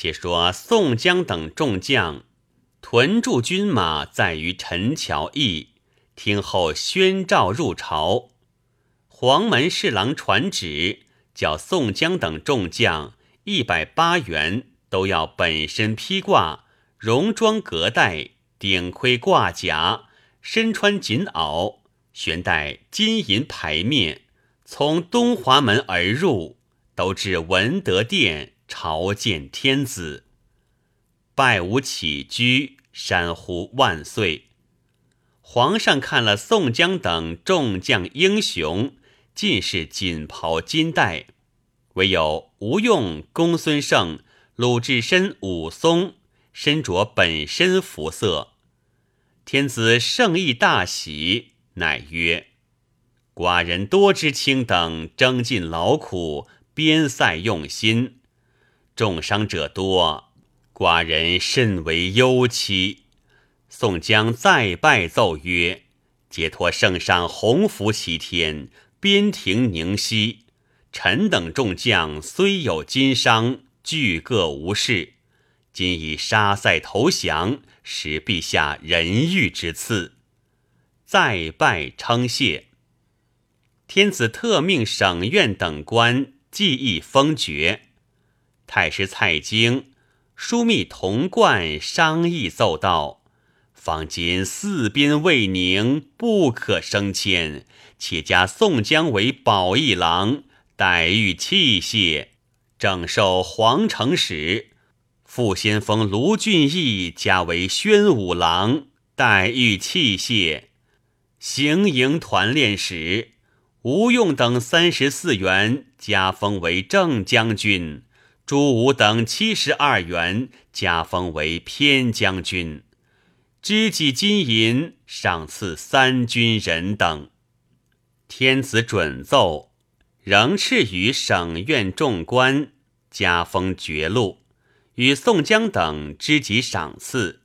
且说宋江等众将屯驻军马在于陈桥驿，听候宣召入朝。黄门侍郎传旨，叫宋江等众将一百八员都要本身披挂，戎装革带，顶盔挂甲，身穿锦袄，悬戴金银牌面，从东华门而入，都至文德殿朝见天子，拜吾起居，山呼万岁。皇上看了宋江等众将英雄。尽是锦袍金带，唯有吴用、公孙胜、鲁智深、武松身着本身服色。天子圣意大喜，乃曰：“寡人多知卿等征尽劳苦，边塞用心，重伤者多，寡人甚为忧戚。”宋江再拜奏曰：“解脱圣上洪福齐天。”边庭宁息，臣等众将虽有金伤，俱各无事。今已杀塞投降，使陛下仁遇之赐。再拜称谢。天子特命省院等官记议封爵。太师蔡京枢密童贯商议奏道：方今四边未宁，不可升迁。且加宋江为保义郎，待遇器械，正受皇城使；副先锋卢俊义加为宣武郎，待遇器械；行营团练使吴用等三十四员加封为正将军，朱武等七十二员加封为偏将军，知己金银赏赐三军人等。天子准奏，仍敕予省院众官加封爵禄，与宋江等知己赏赐。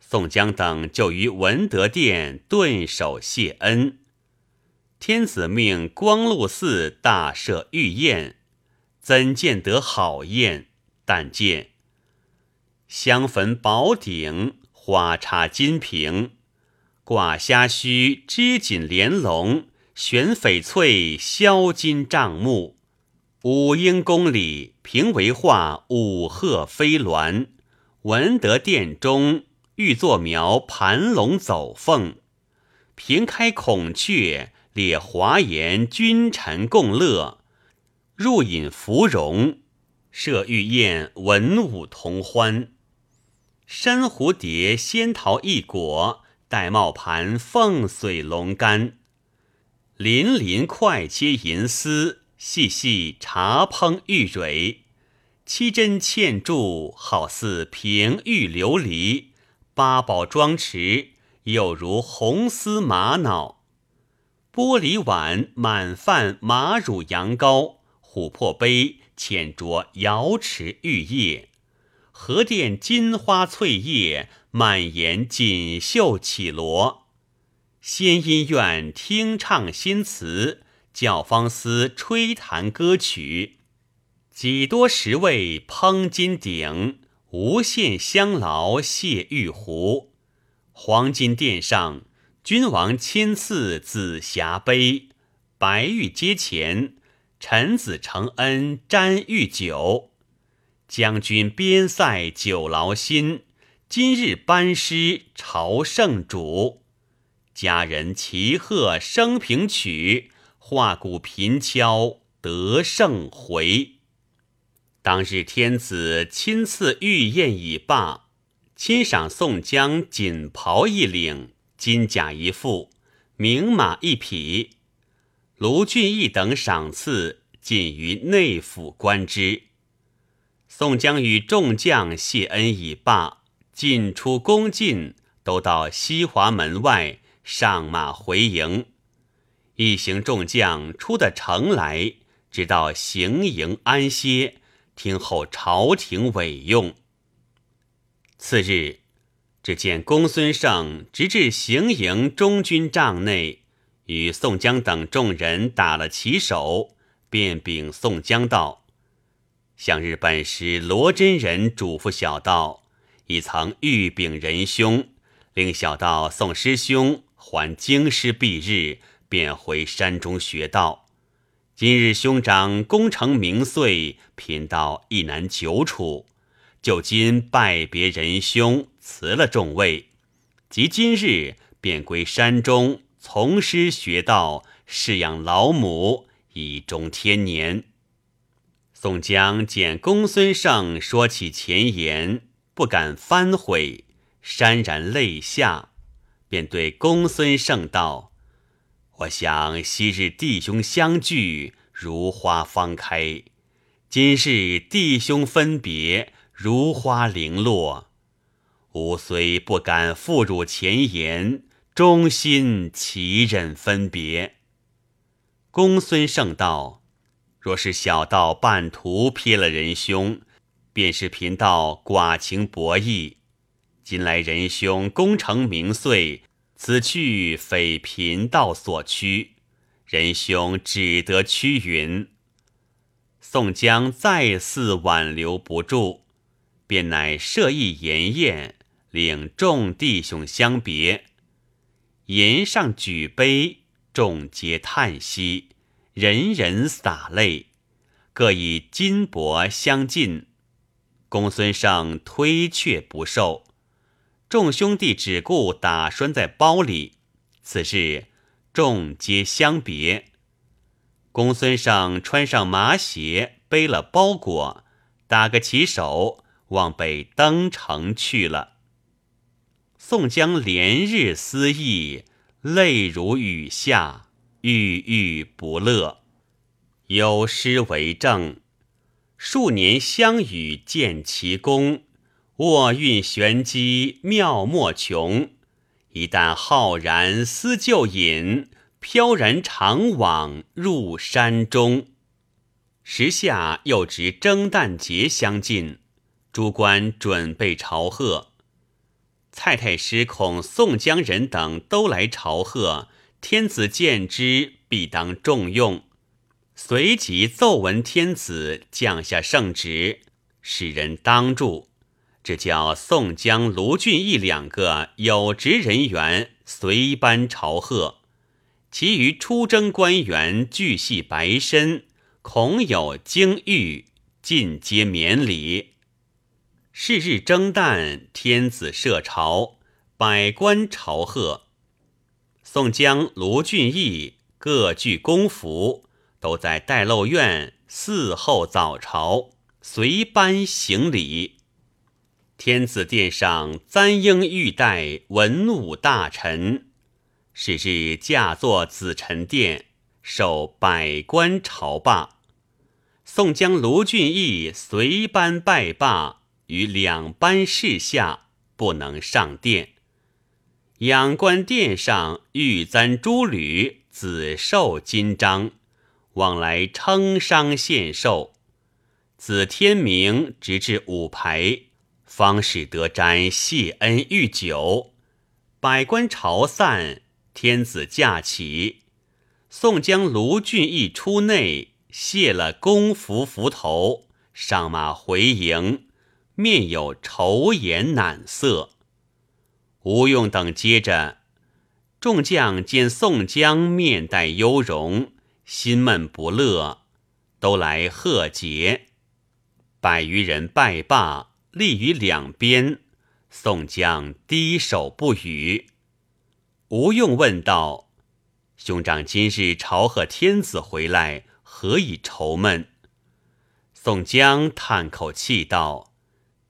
宋江等就于文德殿顿首谢恩。天子命光禄寺大设御宴，怎见得好宴？但见香焚宝鼎，花插金瓶，挂虾须，织锦莲笼。悬翡翠，销金帐幕，五英宫里平为画五鹤飞鸾。文德殿中玉座描盘龙走凤，平开孔雀列华筵，君臣共乐。入饮芙蓉，设玉宴，文武同欢。珊瑚蝶，仙桃异果，玳瑁盘，凤髓龙肝。鳞鳞块切银丝，细细茶烹玉蕊，七针嵌柱，好似平玉琉璃。八宝装池，有如红丝玛瑙。玻璃碗满泛马乳羊羔，琥珀杯浅酌瑶池玉液。荷殿金花翠叶，满檐锦绣绮罗。仙音院听唱新词，教坊司吹弹歌曲，几多十位烹金鼎，无限香劳谢玉壶。黄金殿上，君王亲赐紫霞杯，白玉阶前，臣子承恩沾御酒。将军边塞久劳心，今日班师朝圣主。佳人齐贺升平曲，画鼓频敲得胜回。当日天子亲赐御宴已罢，亲赏宋江锦袍一领，金甲一副，名马一匹。卢俊义等赏赐尽于内府观之。宋江与众将谢恩已罢，进出宫禁，都到西华门外。上马回营，一行众将出的城来，直到行营安歇，听候朝廷委用。次日，只见公孙胜直至行营中军帐内，与宋江等众人打了旗手，便禀宋江道：“向日本时，罗真人嘱咐小道，已曾预禀仁兄，令小道送师兄还京师毕日，便回山中学道。今日兄长功成名遂，贫道亦难久处，就今拜别仁兄，辞了众位，即今日便归山中从师学道，侍养老母，以终天年。宋江见公孙胜说起前言，不敢翻悔，潸然泪下，便对公孙胜道：“我想昔日弟兄相聚，如花方开；今日弟兄分别，如花零落。吾虽不敢负汝前言，忠心岂忍分别？”公孙胜道。若是小道半途瞥了仁兄，便是贫道寡情薄义。今来仁兄功成名遂，此去非贫道所趋，仁兄只得屈云。宋江再次挽留不住，便乃设一筵宴，领众弟兄相别。筵上举杯，众皆叹息。人人洒泪，各以金帛相进。公孙胜推却不受，众兄弟只顾打拴在包里。此事众皆相别。公孙胜穿上麻鞋，背了包裹，打个旗手，往北登城去了。宋江连日思忆，泪如雨下。郁郁不乐，有诗为证：数年相与见奇功，握韵玄机妙莫穷。一旦浩然思旧隐，飘然长往入山中。时下又值征旦节相近，诸官准备朝贺。蔡太师恐宋江人等都来朝贺。天子见之，必当重用。随即奏闻天子降下圣旨，使人当住。这叫宋江、卢俊义两个有职人员随班朝贺，其余出征官员俱系白身，恐有惊遇，尽皆免礼。是日征旦，天子设朝，百官朝贺。宋江、卢俊义各具公服，都在待漏院伺候早朝，随班行礼。天子殿上簪缨玉带，文武大臣，是日驾坐紫宸殿，受百官朝罢。宋江、卢俊义随班拜罢，于两班侍下，不能上殿。仰观殿上玉簪珠履，紫绶金章，往来称商献寿。自天明直至午牌，方使得沾谢恩御酒。百官朝散，天子驾起。宋江、卢俊义出内，卸了公服服头，上马回营，面有愁颜难色。吴用等接着，众将见宋江面带忧容，心闷不乐，都来贺节。百余人拜罢，立于两边。宋江低首不语。吴用问道：“兄长今日朝贺天子回来，何以愁闷？”宋江叹口气道。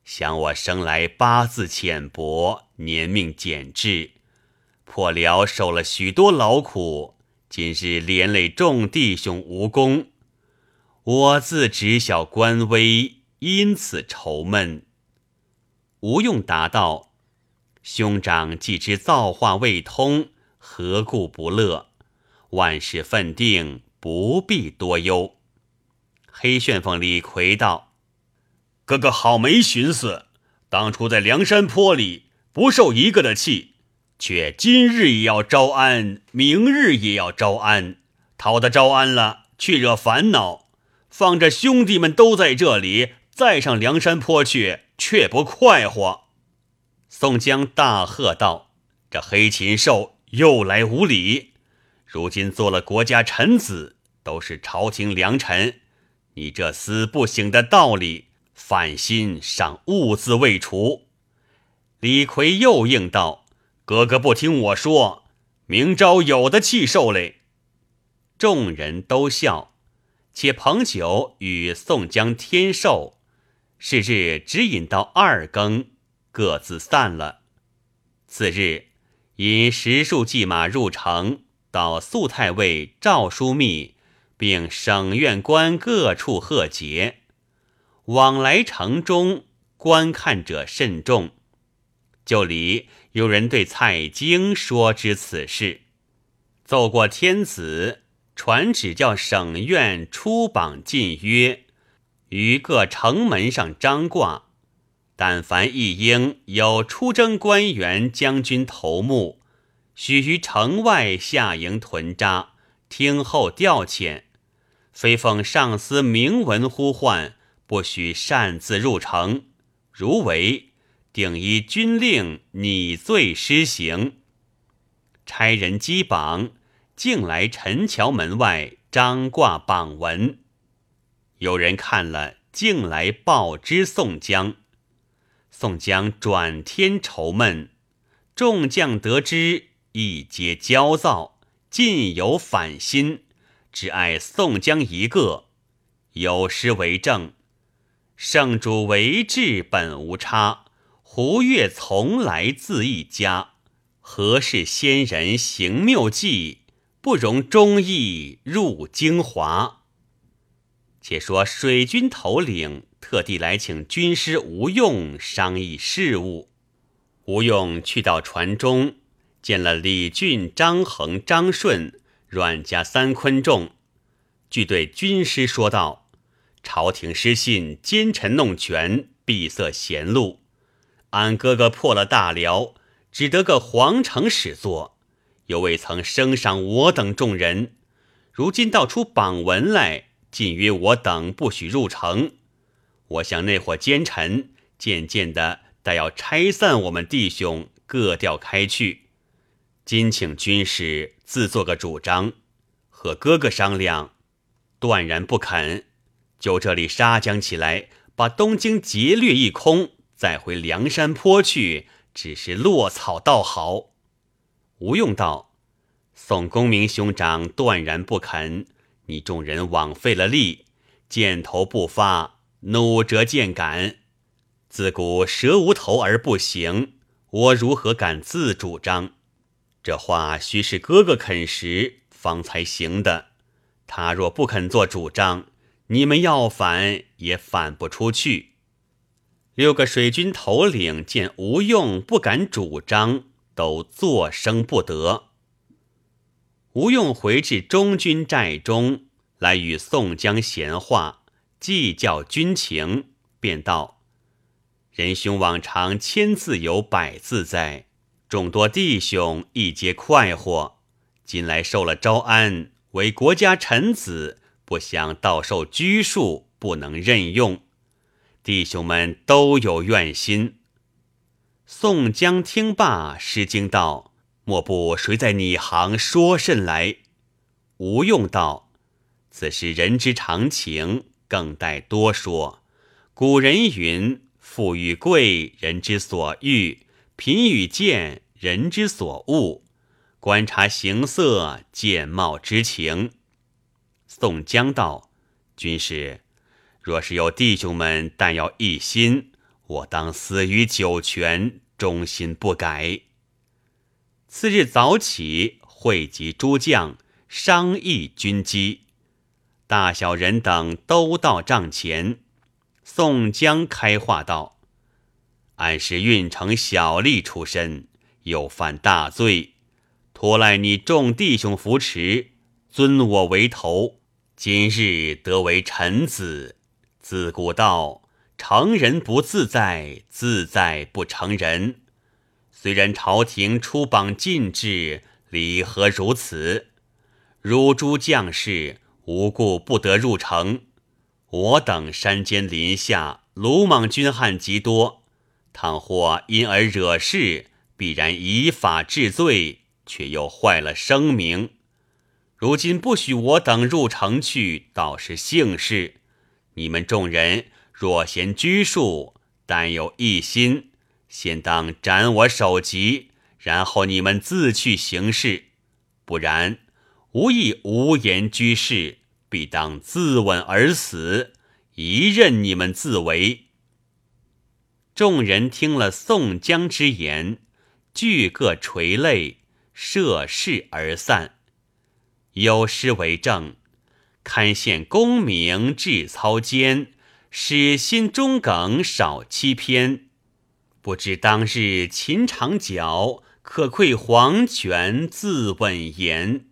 想我生来八字浅薄，年命简至，破辽受了许多劳苦，今日连累众弟兄无功，我自知晓官威，因此愁闷。吴用答道：“兄长既知造化未通，何故不乐？万事分定，不必多忧。”黑旋风李逵道。哥哥好没寻思，当初在梁山坡里不受一个的气，却今日也要招安，明日也要招安，讨得招安了，去惹烦恼，放着兄弟们都在这里，再上梁山坡去，却不快活。”宋江大喝道：“这黑禽兽又来无礼！如今做了国家臣子，都是朝廷良臣，你这死不醒的道理，反心尚兀自未除。”李逵又应道：“哥哥不听我说。”明朝有的气受嘞！众人都笑，且彭九与宋江天寿。是日只饮到二更，各自散了。次日，引十数骑马入城，到肃太尉、赵枢密，并省院官各处贺节。往来城中，观看者甚众。就里有人对蔡京说之此事，奏过天子，传旨叫省院出榜进约，于各城门上张挂。但凡一应有出征官员、将军头目，须于城外下营屯扎，听候调遣。非奉上司明文呼唤，不许擅自入城。如违。定依军令拟罪施行，差人击榜，径来陈桥门外张挂榜文。有人看了，径来报知宋江。宋江转天愁闷，众将得知，亦皆焦躁，尽有反心，只爱宋江一个。有诗为证：“圣主为治本无差。”胡越从来自一家，何事仙人行谬计，不容忠义入京华。且说水军头领特地来请军师吴用商议事务。吴用去到船中，见了李俊、张衡、张顺、阮家三昆仲，俱对军师说道：“朝廷失信，奸臣弄权，闭塞贤路。”俺哥哥破了大辽，只得个皇城始作，又未曾升赏我等众人。如今道出榜文来，禁约我等不许入城。我想那伙奸臣渐渐的，待要拆散我们弟兄，各调开去。今请军师自作个主张，和哥哥商量，断然不肯。就这里杀将起来，把东京劫掠一空。再回梁山坡去，只是落草倒好。吴用道：“宋公明兄长断然不肯，你众人枉费了力，箭头不发，弩折箭杆。自古蛇无头而不行，我如何敢自主张？这话须是哥哥肯时方才行的。他若不肯做主张，你们要反也反不出去。”六个水军头领见吴用不敢主张，都作声不得。吴用回至中军寨中，来与宋江闲话，计较军情，便道：“仁兄往常千字有百字在，众多弟兄亦皆快活。今来受了招安，为国家臣子，不想倒受拘束，不能任用。”弟兄们都有怨心。宋江听罢，失惊道：“莫不谁在你行说甚来？”吴用道：“此事人之常情，更待多说。古人云：‘富与贵，人之所欲；贫与贱，人之所恶。’观察形色，见貌知情。”宋江道：“军师。”若是有弟兄们但要一心，我当死于九泉，忠心不改。次日早起，汇集诸将，商议军机。大小人等都到帐前。宋江开话道：“俺是郓城小吏出身，又犯大罪，托赖你众弟兄扶持，尊我为头。今日得为臣子。”自古道，成人不自在，自在不成人。虽然朝廷出榜禁制，理何如此？汝诸将士无故不得入城，我等山间林下鲁莽军汉极多，倘或因而惹事，必然以法治罪，却又坏了声名。如今不许我等入城去，倒是幸事。你们众人若嫌拘束，但有一心，先当斩我首级，然后你们自去行事。不然，无亦无言居士。必当自刎而死，一任你们自为。众人听了宋江之言，俱各垂泪，涉世而散。有诗为证：“堪羡功名志操坚，使心中耿少欺偏。不知当日秦长角，可愧黄泉自刎言。”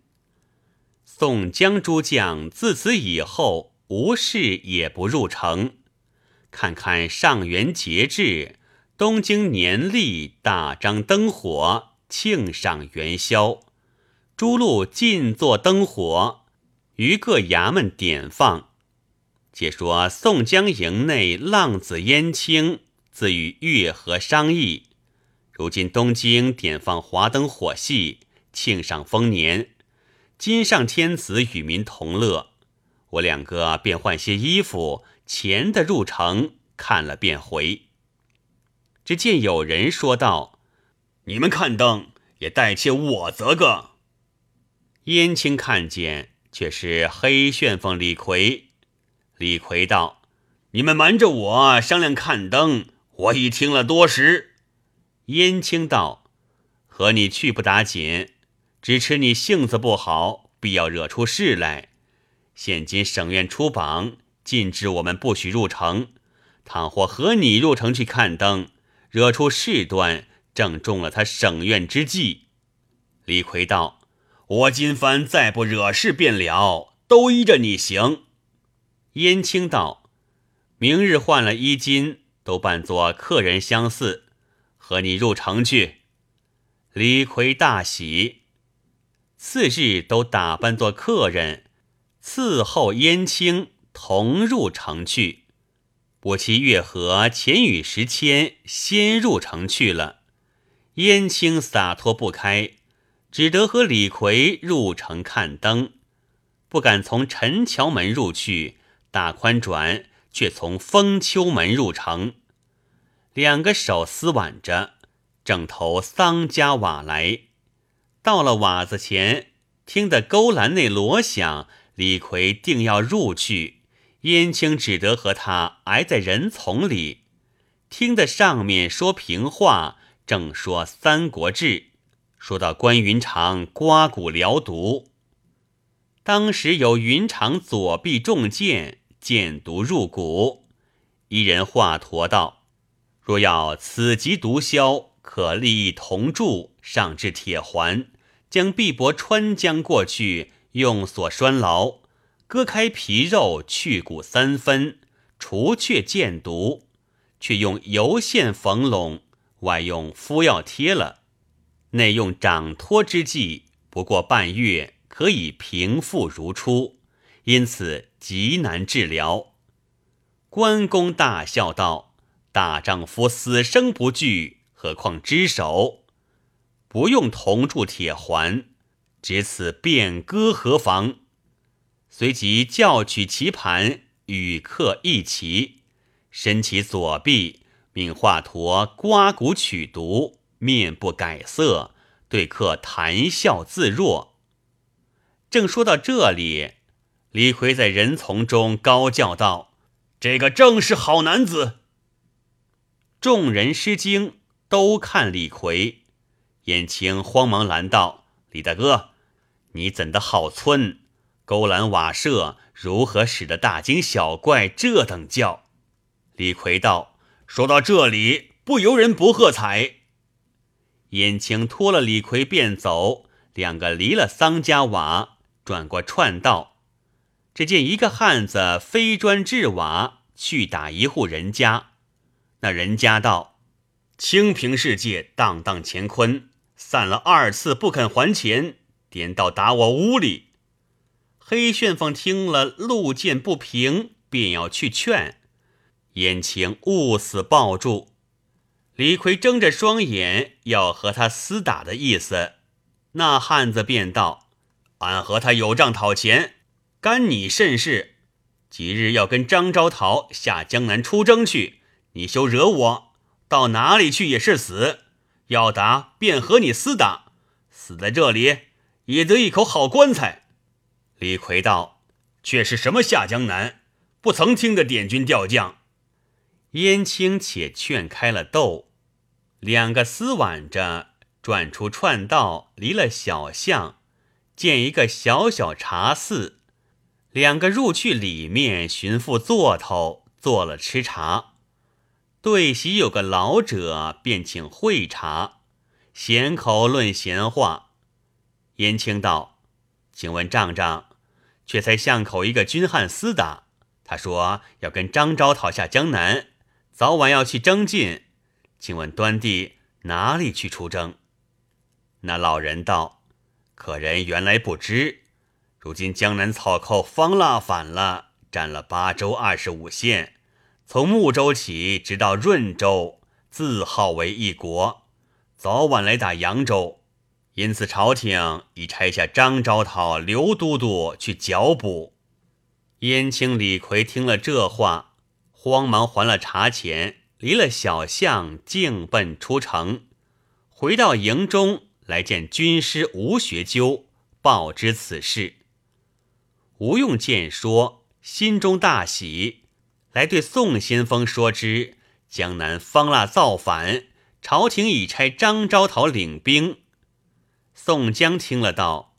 宋江诸将自此以后无事也不入城，看看上元节至，东京年历大张灯火，庆赏元宵，诸路尽作灯火，于各衙门点放。且说宋江营内浪子燕青自与月和商议，如今东京点放华灯火戏，庆赏丰年。今上天子与民同乐，我两个便换些衣服，前的入城看了便回。只见有人说道：“你们看灯也代切我则个。”燕青看见，却是黑旋风李逵。李逵道：“你们瞒着我商量看灯，我已听了多时。”燕青道：“和你去不打紧。”只吃你性子不好，必要惹出事来。现今省院出榜，禁止我们不许入城。倘或和你入城去看灯，惹出事端，正中了他省院之计。李逵道：“我今番再不惹事便了，都依着你行。”燕青道：“明日换了衣襟，都扮作客人相似，和你入城去。”李逵大喜。次日都打扮作客人，伺候燕青同入城去。不期月和钱与石谦先入城去了，燕青洒脱不开，只得和李逵入城看灯，不敢从陈桥门入去，大宽转却从封丘门入城，两个手撕挽着，正投桑家瓦来。到了瓦子前，听得勾栏内锣响，李逵定要入去，燕青只得和他挨在人丛里，听得上面说平话，正说《三国志》，说到关云长刮骨疗毒，当时有云长左臂中箭，箭毒入骨，一人华佗道：“若要此疾毒消，可立一铜柱，上至铁环。”将臂膊穿将过去，用锁拴牢，割开皮肉，去骨三分，除却箭毒，却用油线缝拢，外用敷药贴了，内用掌托之计，不过半月可以平复如初，因此极难治疗。关公大笑道：“大丈夫死生不惧，何况只手？”不用铜铸铁环，只此便割何妨？随即叫取棋盘与客一棋，伸其左臂，命华佗刮骨取毒，面不改色，对客谈笑自若。正说到这里，李逵在人丛中高叫道：“这个正是好男子！”众人失惊，都看李逵。燕青慌忙拦道：“李大哥，你怎的好村？勾栏瓦舍如何使得大惊小怪这等叫？”李逵道：“说到这里，不由人不喝彩。”燕青拖了李逵便走，两个离了桑家瓦，转过串道，只见一个汉子飞砖掷瓦去打一户人家。那人家道：“清平世界，荡荡乾坤。”散了二次不肯还钱，颠到打我屋里。黑旋风听了，路见不平，便要去劝，燕青勿死抱住。李逵睁着双眼要和他厮打的意思，那汉子便道：“俺和他有账讨钱，干你甚事？即日要跟张昭讨下江南出征去，你休惹我，到哪里去也是死。要打便和你厮打，死在这里也得一口好棺材。”李逵道：“却是什么下江南？不曾听的点军调将。”燕青且劝开了斗，两个厮挽着转出串道，离了小巷，见一个小小茶肆，两个入去里面寻副座头，坐了吃茶。对席有个老者，便请会茶，闲口论闲话。燕青道：“请问丈丈，却才巷口一个军汉厮打，他说要跟张昭讨下江南。”早晚要去征进，请问端地哪里去出征？那老人道：“可人原来不知，如今江南草寇方腊反了，占了八州二十五县，从睦州起直到润州，自号为一国，早晚来打扬州。因此朝廷已差下张昭讨刘都督去剿捕。”燕青、李逵听了这话。慌忙还了茶钱，离了小巷，径奔出城。回到营中，来见军师吴学究，报知此事。吴用见说，心中大喜，来对宋先锋说之：江南方腊造反，朝廷已差张昭讨领兵。宋江听了道：“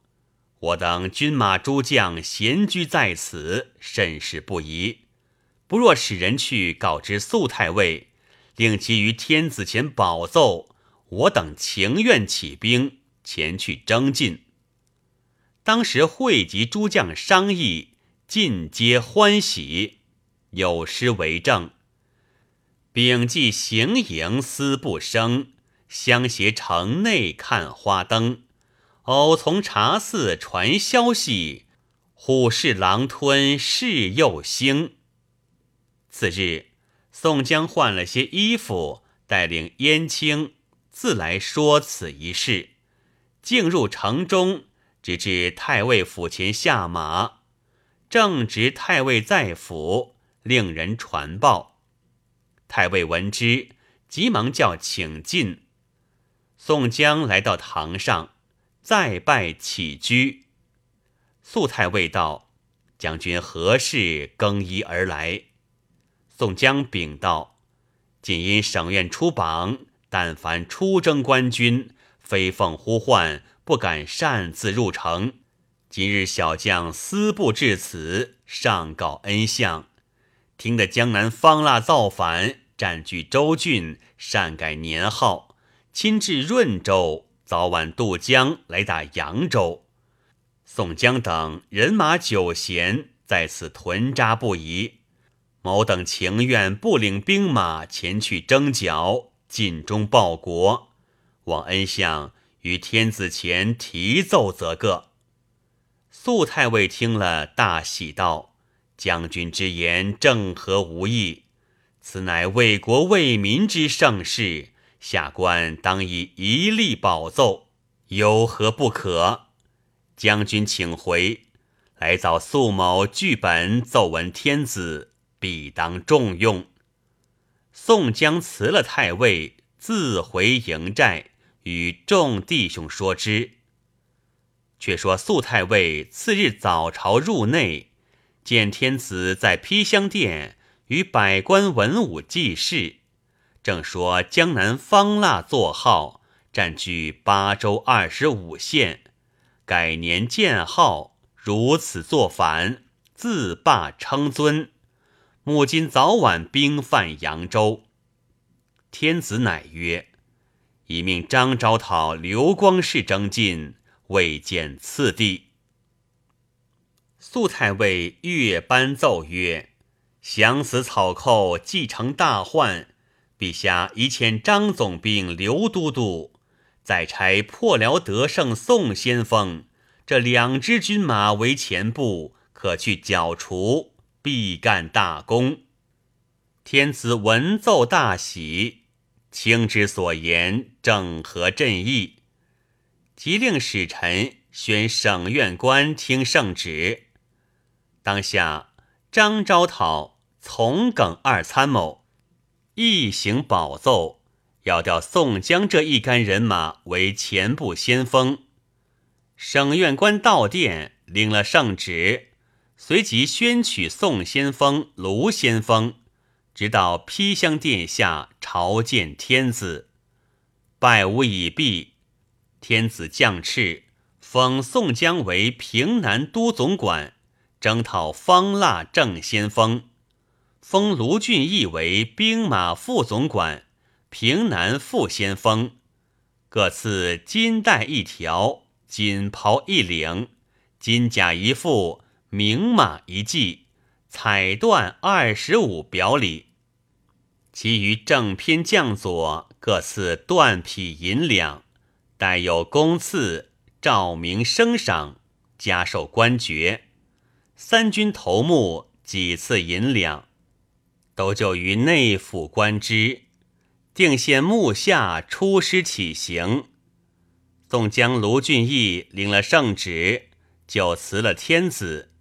我等军马诸将闲居在此，甚是不宜。”不若使人去告知肃太尉，令其于天子前保奏，我等情愿起兵前去征进。当时汇集诸将商议，尽皆欢喜，有诗为证：“秉记行营思不生，相携城内看花灯。偶从茶肆传消息，虎视狼吞事又兴。”次日，宋江换了些衣服，带领燕青自来说此一事，进入城中，直至太尉府前下马。正值太尉在府，令人传报。太尉闻之，急忙叫请进。宋江来到堂上，再拜起居。素太尉道：“将军何事更衣而来？”宋江禀道：“仅因省院出榜，但凡出征官军，非奉呼唤，不敢擅自入城。今日小将私步至此，上告恩相，听得江南方腊造反，占据州郡，擅改年号，亲至润州，早晚渡江来打扬州。宋江等人马久闲，在此屯扎不宜。”某等情愿不领兵马前去征剿，尽忠报国，望恩相于天子前提奏则个。肃太尉听了，大喜道：“将军之言正合吾意，此乃为国为民之盛事，下官当以一力保奏，有何不可？将军请回，来早肃某剧本奏闻天子。”必当重用。宋江辞了太尉，自回营寨，与众弟兄说之。却说肃太尉次日早朝入内，见天子在披香殿与百官文武祭事，正说江南方腊作号，占据八州二十五县，改年建号，如此作反，自罢称尊。母今早晚兵犯扬州，天子乃曰：“已命张昭讨刘光世征进，未见次第。”素太尉岳班奏曰：“降死草寇，继承大患。陛下已遣张总兵、刘都督，再差破辽得胜宋先锋这两支军马为前部，可去剿除。”必干大功。天子闻奏大喜，卿之所言正合朕意，即令使臣宣省院官听圣旨。当下，张昭讨、从耿二参谋一行保奏，要调宋江这一干人马为前部先锋。省院官到殿领了圣旨，随即宣取宋先锋、卢先锋。直到披香殿下朝见天子，拜吾已毕，天子降敕封宋江为平南都总管，征讨方腊正先锋；封卢俊义为兵马副总管，平南副先锋。各赐金带一条，锦袍一领，金甲一副，名马一骑，彩缎二十五表里。其余正偏将佐各赐缎匹银两，带有公赐，照明升赏，加授官爵。三军头目几次银两，都就于内府官之。定县幕下出师起行。宋江、卢俊义领了圣旨，就辞了天子。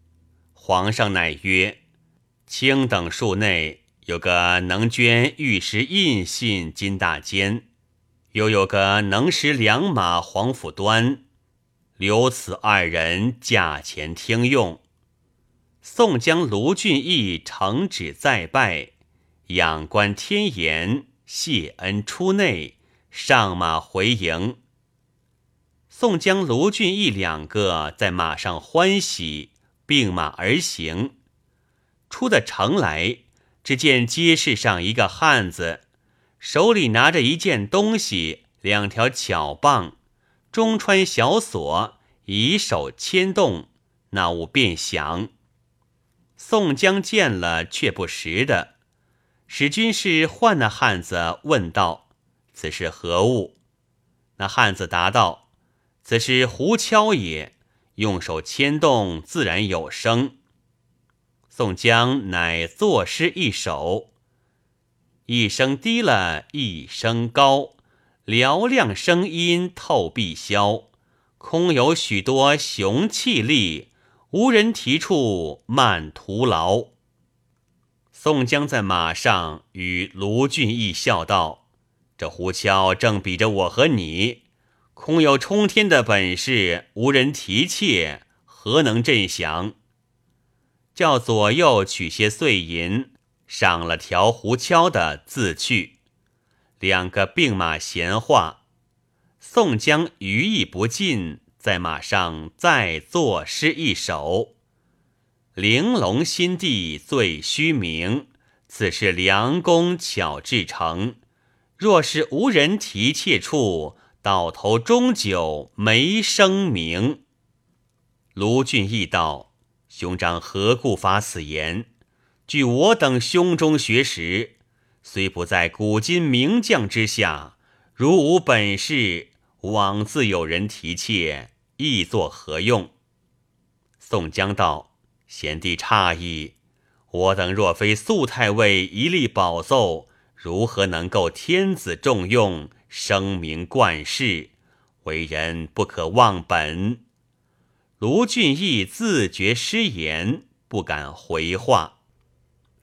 皇上乃曰：“卿等数内。”有个能捐玉石印信金大坚，又有个能识良马黄甫端，留此二人驾前听用。宋江、卢俊义承旨再拜，仰观天颜，谢恩出内，上马回营。宋江、卢俊义两个在马上欢喜，并马而行，出的城来。只见街市上一个汉子，手里拿着一件东西，两条巧棒，中穿小锁，以手牵动，那物便响。宋江见了，却不识的，使军士唤那汉子，问道：“此是何物？”那汉子答道：“此是胡敲也，用手牵动，自然有声。”宋江乃作诗一首，一声低了一声高，嘹亮声音透碧霄，空有许多雄气力，无人提处慢徒劳。宋江在马上与卢俊义笑道：“这胡敲正比着我和你，空有冲天的本事，无人提挈，何能振降？”叫左右取些碎银，赏了条胡敲的自去。两个并马闲话，宋江余意不尽，在马上再作诗一首：玲珑心地最虚名，此事良工巧制成。若是无人提挈处，到头终究没声名。卢俊义道。兄长何故发此言？据我等胸中学识，虽不在古今名将之下，如无本事，枉自有人提挈，亦作何用？宋江道：“贤弟诧异，我等若非素太尉一力保奏，如何能够天子重用，声名冠世？为人不可忘本。”卢俊义自觉失言，不敢回话。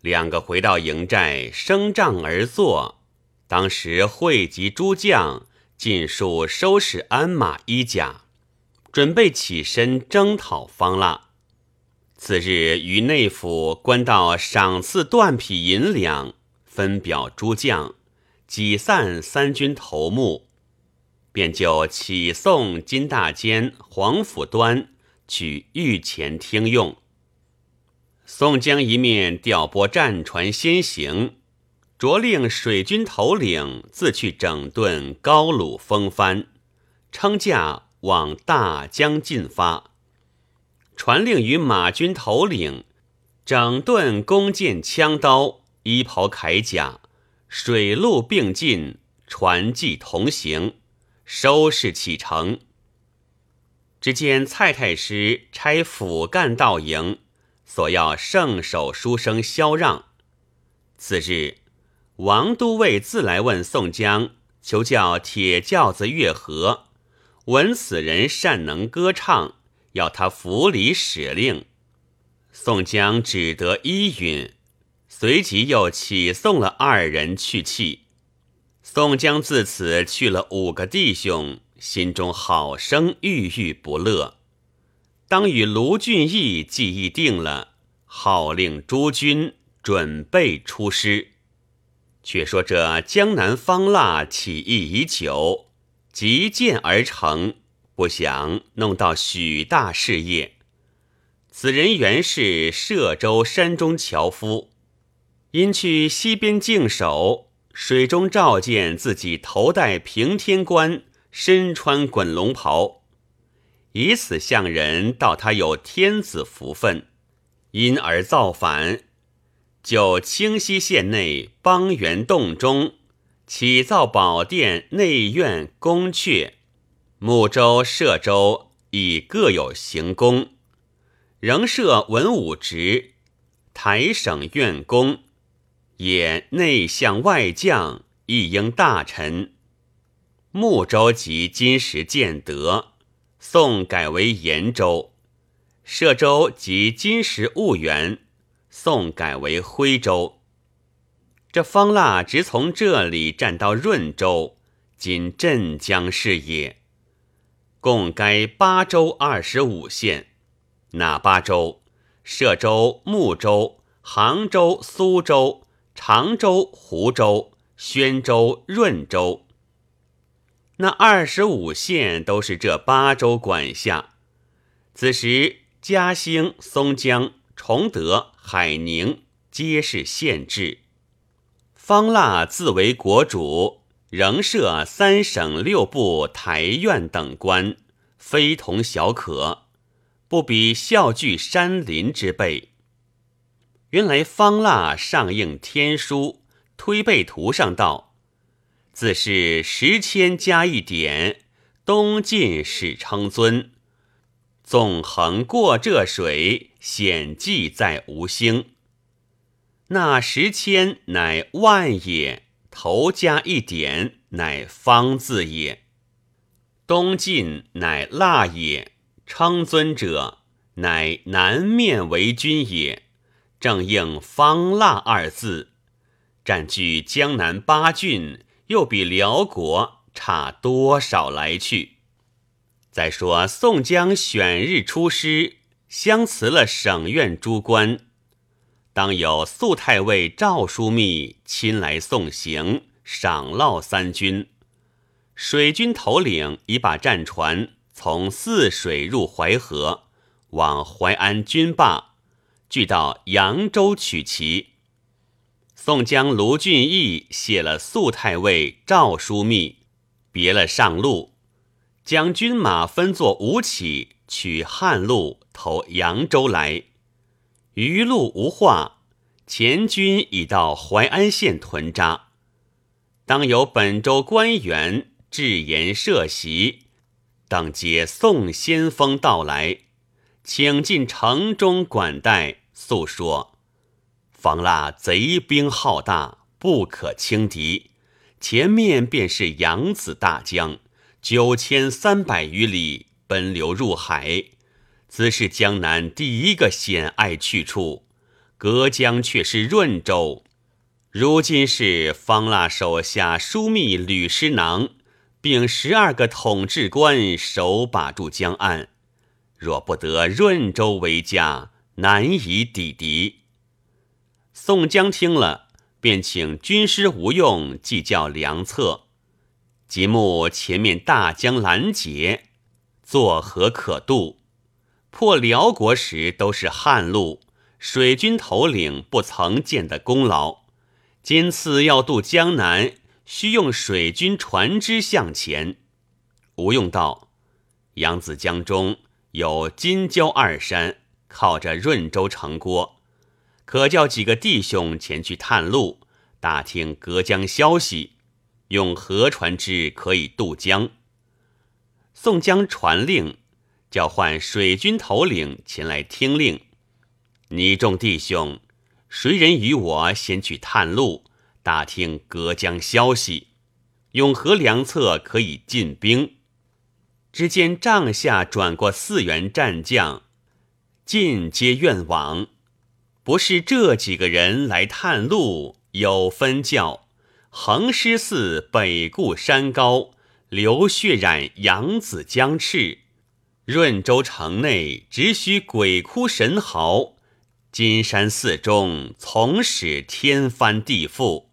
两个回到营寨，升帐而坐。当时汇集诸将，尽数收拾鞍马衣甲，准备起身征讨方腊。次日于内府官道赏赐断匹银两，分表诸将，挤散三军头目，便就起送金大坚、黄甫端。取御前听用。宋江一面调拨战船先行，着令水军头领自去整顿高鲁风帆，称驾往大江进发。传令于马军头领整顿弓箭枪刀、衣袍铠甲，水陆并进，船骑同行，收拾启程。只见蔡太师差府干到营，索要圣手书生萧让。次日，王都尉自来问宋江，求教铁轿子月河，闻此人善能歌唱，要他府里使令。宋江只得依允，随即又起送了二人去气。宋江自此去了五个弟兄，心中好生郁郁不乐。当与卢俊义计议定了，号令诸军准备出师。却说这江南方腊起义已久，急建而成，不想弄到许大事业。此人原是歙州山中樵夫，因去西边静守。水中照见自己头戴平天冠，身穿滚龙袍，以此向人道他有天子福分，因而造反。就清溪县内邦元洞中起造宝殿、内院、宫阙，睦州、歙州亦各有行宫，仍设文武职，台省院宫。也内向外将，一应大臣。睦州即今时建德，宋改为延州；歙州即今时婺源，宋改为徽州。这方腊直从这里占到润州，今镇江市也。共该八州二十五县，哪八州？歙州、睦州、杭州、苏州。常州、湖州、宣州、润州，那二十五县都是这八州管辖。此时嘉兴、松江、崇德、海宁皆是县治。方腊自为国主，仍设三省六部台院等官，非同小可，不比孝聚山林之辈。原来方腊上应天书，推背图上道：“自是时迁加一点，东晋始称尊。纵横过这水，险迹在吴兴。那时迁乃万也，头加一点，乃方字也。东晋乃腊也，称尊者乃南面为君也。”正应“方腊”二字，占据江南八郡，又比辽国差多少来去？再说宋江选日出师，相辞了省院诸官，当有肃太尉赵枢密亲来送行，赏烙三军。水军头领已把战船从泗水入淮河，往淮安军坝。俱到扬州取齐。宋江、卢俊义写了肃太尉赵枢密，别了上路，将军马分作五起，取汉路投扬州来。余路无话，前军已到淮安县屯扎。当有本州官员置言设席，等接宋先锋到来，请进城中管待。诉说，方腊贼兵浩大，不可轻敌。前面便是扬子大江，九千三百余里，奔流入海，此是江南第一个险隘去处。隔江却是润州，如今是方腊手下枢密吕师囊，并十二个统治官手把住江岸。若不得润州为家。难以抵敌。宋江听了，便请军师吴用计较良策。即目前面大江拦截，作何可渡？破辽国时都是旱路，水军头领不曾见的功劳。今次要渡江南，需用水军船只向前。吴用道：“扬子江中有金郊二山。”靠着润州城郭，可叫几个弟兄前去探路，打听隔江消息，用河船只可以渡江。宋江传令，叫唤水军头领前来听令。你众弟兄，谁人与我先去探路，打听隔江消息？永和良策可以进兵。只见帐下转过四员战将，尽皆愿往。不是这几个人来探路，有分教：横尸寺北固山高，流血染扬子江赤；润州城内只许鬼哭神嚎，金山寺中从使天翻地覆。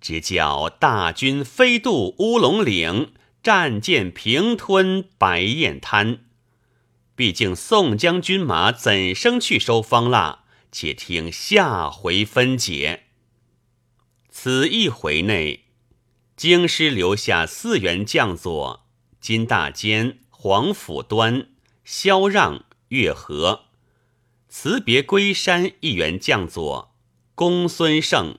只叫大军飞渡乌龙岭。战舰平吞白燕滩，毕竟宋将军马怎生去收方腊？且听下回分解。此一回内，京师留下四员将佐：金大坚、黄甫端、萧让、岳和；辞别归山一员将佐：公孙胜。